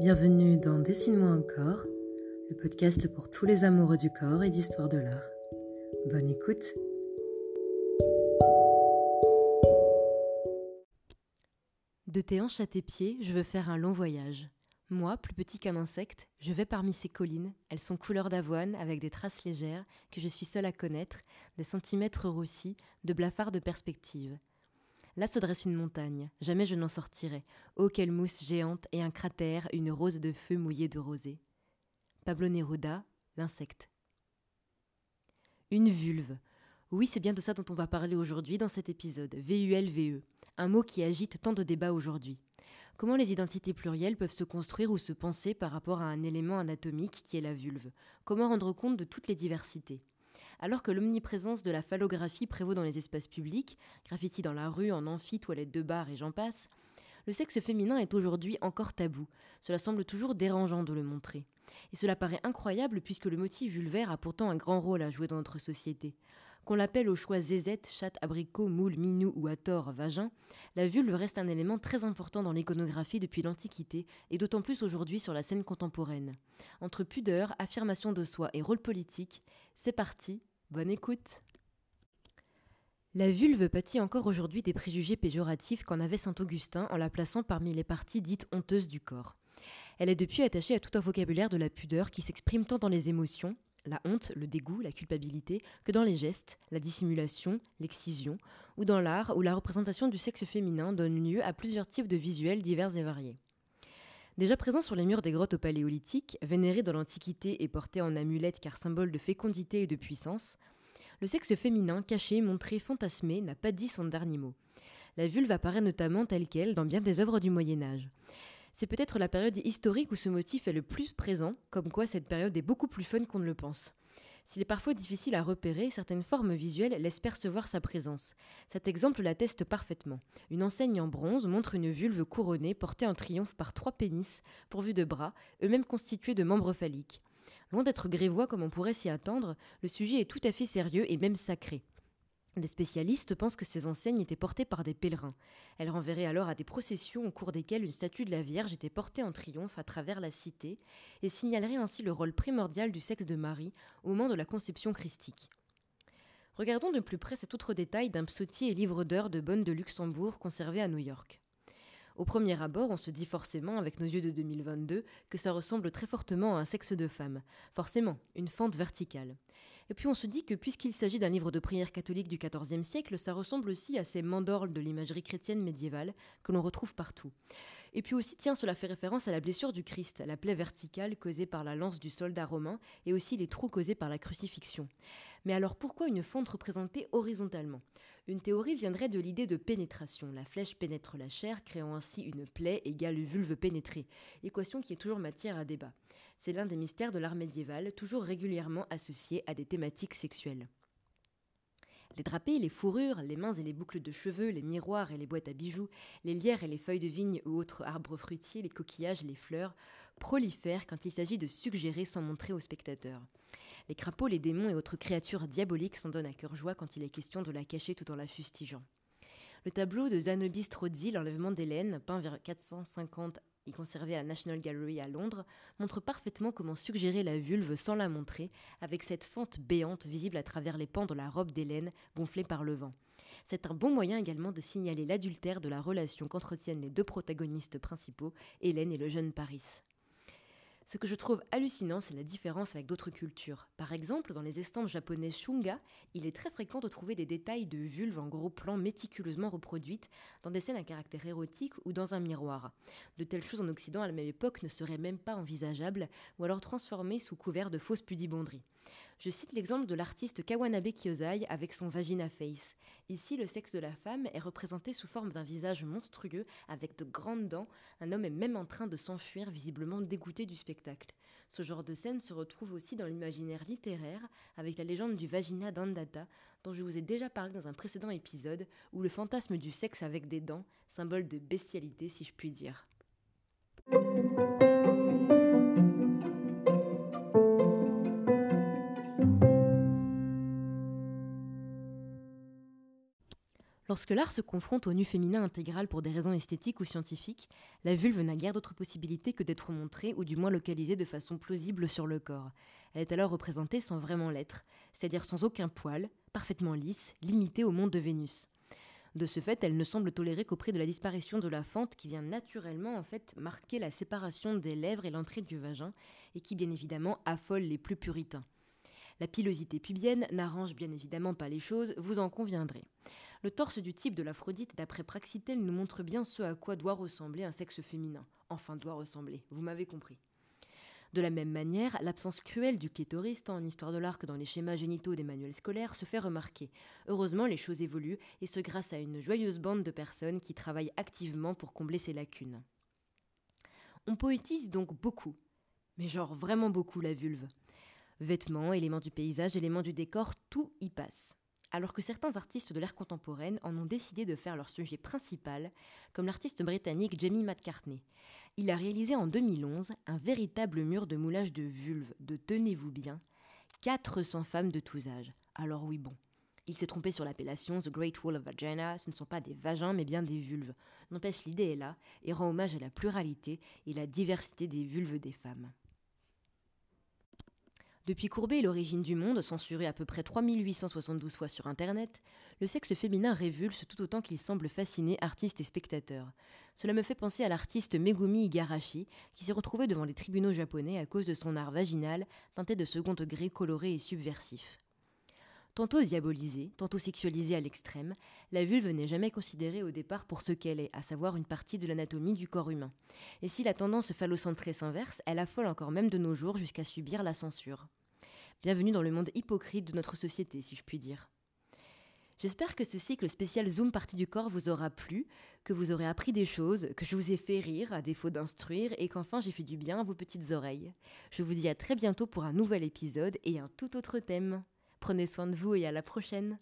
Bienvenue dans Dessine-moi encore, le podcast pour tous les amoureux du corps et d'histoire de l'art. Bonne écoute De tes hanches à tes pieds, je veux faire un long voyage. Moi, plus petit qu'un insecte, je vais parmi ces collines. Elles sont couleur d'avoine, avec des traces légères, que je suis seule à connaître, des centimètres roussis, de blafards de perspective. Là se dresse une montagne, jamais je n'en sortirai. Oh, quelle mousse géante et un cratère, une rose de feu mouillée de rosée. Pablo Neruda, l'insecte. Une vulve. Oui, c'est bien de ça dont on va parler aujourd'hui dans cet épisode. V-U-L-V-E. Un mot qui agite tant de débats aujourd'hui. Comment les identités plurielles peuvent se construire ou se penser par rapport à un élément anatomique qui est la vulve? Comment rendre compte de toutes les diversités? Alors que l'omniprésence de la phallographie prévaut dans les espaces publics, graffiti dans la rue, en amphi, toilettes de bar et j'en passe, le sexe féminin est aujourd'hui encore tabou. Cela semble toujours dérangeant de le montrer. Et cela paraît incroyable puisque le motif vulvaire a pourtant un grand rôle à jouer dans notre société. Qu'on l'appelle au choix zézette, chatte, abricot, moule, minou ou à tort vagin, la vulve reste un élément très important dans l'iconographie depuis l'Antiquité et d'autant plus aujourd'hui sur la scène contemporaine. Entre pudeur, affirmation de soi et rôle politique, c'est parti, bonne écoute. La vulve pâtit encore aujourd'hui des préjugés péjoratifs qu'en avait saint Augustin en la plaçant parmi les parties dites honteuses du corps. Elle est depuis attachée à tout un vocabulaire de la pudeur qui s'exprime tant dans les émotions, la honte, le dégoût, la culpabilité, que dans les gestes, la dissimulation, l'excision, ou dans l'art où la représentation du sexe féminin donne lieu à plusieurs types de visuels divers et variés. Déjà présent sur les murs des grottes au Paléolithique, vénéré dans l'Antiquité et porté en amulette car symbole de fécondité et de puissance, le sexe féminin, caché, montré, fantasmé, n'a pas dit son dernier mot. La vulve apparaît notamment telle qu'elle dans bien des œuvres du Moyen Âge. C'est peut-être la période historique où ce motif est le plus présent, comme quoi cette période est beaucoup plus fun qu'on ne le pense. S'il est parfois difficile à repérer, certaines formes visuelles laissent percevoir sa présence. Cet exemple l'atteste parfaitement. Une enseigne en bronze montre une vulve couronnée portée en triomphe par trois pénis, pourvus de bras, eux-mêmes constitués de membres phalliques. Loin d'être grévois comme on pourrait s'y attendre, le sujet est tout à fait sérieux et même sacré. Des spécialistes pensent que ces enseignes étaient portées par des pèlerins. Elles renverraient alors à des processions au cours desquelles une statue de la Vierge était portée en triomphe à travers la cité et signaleraient ainsi le rôle primordial du sexe de Marie au moment de la conception christique. Regardons de plus près cet autre détail d'un psautier et livre d'heures de Bonne de Luxembourg conservé à New York. Au premier abord, on se dit forcément, avec nos yeux de 2022, que ça ressemble très fortement à un sexe de femme. Forcément, une fente verticale. Et puis on se dit que puisqu'il s'agit d'un livre de prière catholique du XIVe siècle, ça ressemble aussi à ces mandorles de l'imagerie chrétienne médiévale que l'on retrouve partout. Et puis aussi, tiens, cela fait référence à la blessure du Christ, la plaie verticale causée par la lance du soldat romain et aussi les trous causés par la crucifixion. Mais alors pourquoi une fente représentée horizontalement? Une théorie viendrait de l'idée de pénétration. La flèche pénètre la chair, créant ainsi une plaie égale vulve pénétrée, équation qui est toujours matière à débat. C'est l'un des mystères de l'art médiéval, toujours régulièrement associé à des thématiques sexuelles. Les drapés, les fourrures, les mains et les boucles de cheveux, les miroirs et les boîtes à bijoux, les lierres et les feuilles de vigne ou autres arbres fruitiers, les coquillages et les fleurs prolifèrent quand il s'agit de suggérer sans montrer au spectateur. Les crapauds, les démons et autres créatures diaboliques s'en donnent à cœur joie quand il est question de la cacher tout en la fustigeant. Le tableau de Zanobi Strozzi, L'enlèvement d'Hélène, peint vers 450 y conservé à la National Gallery à Londres, montre parfaitement comment suggérer la vulve sans la montrer, avec cette fente béante visible à travers les pans de la robe d'Hélène gonflée par le vent. C'est un bon moyen également de signaler l'adultère de la relation qu'entretiennent les deux protagonistes principaux, Hélène et le jeune Paris. Ce que je trouve hallucinant, c'est la différence avec d'autres cultures. Par exemple, dans les estampes japonaises shunga, il est très fréquent de trouver des détails de vulve en gros plans méticuleusement reproduites dans des scènes à caractère érotique ou dans un miroir. De telles choses en Occident à la même époque ne seraient même pas envisageables ou alors transformées sous couvert de fausses pudibonderies. Je cite l'exemple de l'artiste Kawanabe Kyozai avec son Vagina Face. Ici, le sexe de la femme est représenté sous forme d'un visage monstrueux avec de grandes dents. Un homme est même en train de s'enfuir, visiblement dégoûté du spectacle. Ce genre de scène se retrouve aussi dans l'imaginaire littéraire avec la légende du Vagina d'Andata, dont je vous ai déjà parlé dans un précédent épisode, où le fantasme du sexe avec des dents, symbole de bestialité si je puis dire. Lorsque l'art se confronte au nu féminin intégral pour des raisons esthétiques ou scientifiques, la vulve n'a guère d'autre possibilité que d'être montrée ou du moins localisée de façon plausible sur le corps. Elle est alors représentée sans vraiment l'être, c'est-à-dire sans aucun poil, parfaitement lisse, limitée au monde de Vénus. De ce fait, elle ne semble tolérer qu'au prix de la disparition de la fente qui vient naturellement en fait marquer la séparation des lèvres et l'entrée du vagin et qui bien évidemment affole les plus puritains. La pilosité pubienne n'arrange bien évidemment pas les choses, vous en conviendrez. Le torse du type de l'Aphrodite d'après Praxitèle nous montre bien ce à quoi doit ressembler un sexe féminin. Enfin, doit ressembler, vous m'avez compris. De la même manière, l'absence cruelle du clitoris, tant en histoire de l'art que dans les schémas génitaux des manuels scolaires, se fait remarquer. Heureusement, les choses évoluent, et ce grâce à une joyeuse bande de personnes qui travaillent activement pour combler ces lacunes. On poétise donc beaucoup, mais genre vraiment beaucoup la vulve. Vêtements, éléments du paysage, éléments du décor, tout y passe alors que certains artistes de l'ère contemporaine en ont décidé de faire leur sujet principal, comme l'artiste britannique Jamie McCartney. Il a réalisé en 2011 un véritable mur de moulage de vulves, de tenez-vous bien, 400 femmes de tous âges. Alors oui bon, il s'est trompé sur l'appellation The Great Wall of Vagina, ce ne sont pas des vagins mais bien des vulves. N'empêche l'idée est là et rend hommage à la pluralité et la diversité des vulves des femmes. Depuis Courbet et l'origine du monde, censuré à peu près 3872 fois sur Internet, le sexe féminin révulse tout autant qu'il semble fasciner artistes et spectateurs. Cela me fait penser à l'artiste Megumi Igarashi, qui s'est retrouvé devant les tribunaux japonais à cause de son art vaginal, teinté de second degré coloré et subversif. Tantôt diabolisée, tantôt sexualisée à l'extrême, la vulve n'est jamais considérée au départ pour ce qu'elle est, à savoir une partie de l'anatomie du corps humain. Et si la tendance phallocentrée s'inverse, elle affole encore même de nos jours jusqu'à subir la censure. Bienvenue dans le monde hypocrite de notre société, si je puis dire. J'espère que ce cycle spécial Zoom partie du corps vous aura plu, que vous aurez appris des choses, que je vous ai fait rire à défaut d'instruire et qu'enfin j'ai fait du bien à vos petites oreilles. Je vous dis à très bientôt pour un nouvel épisode et un tout autre thème. Prenez soin de vous et à la prochaine.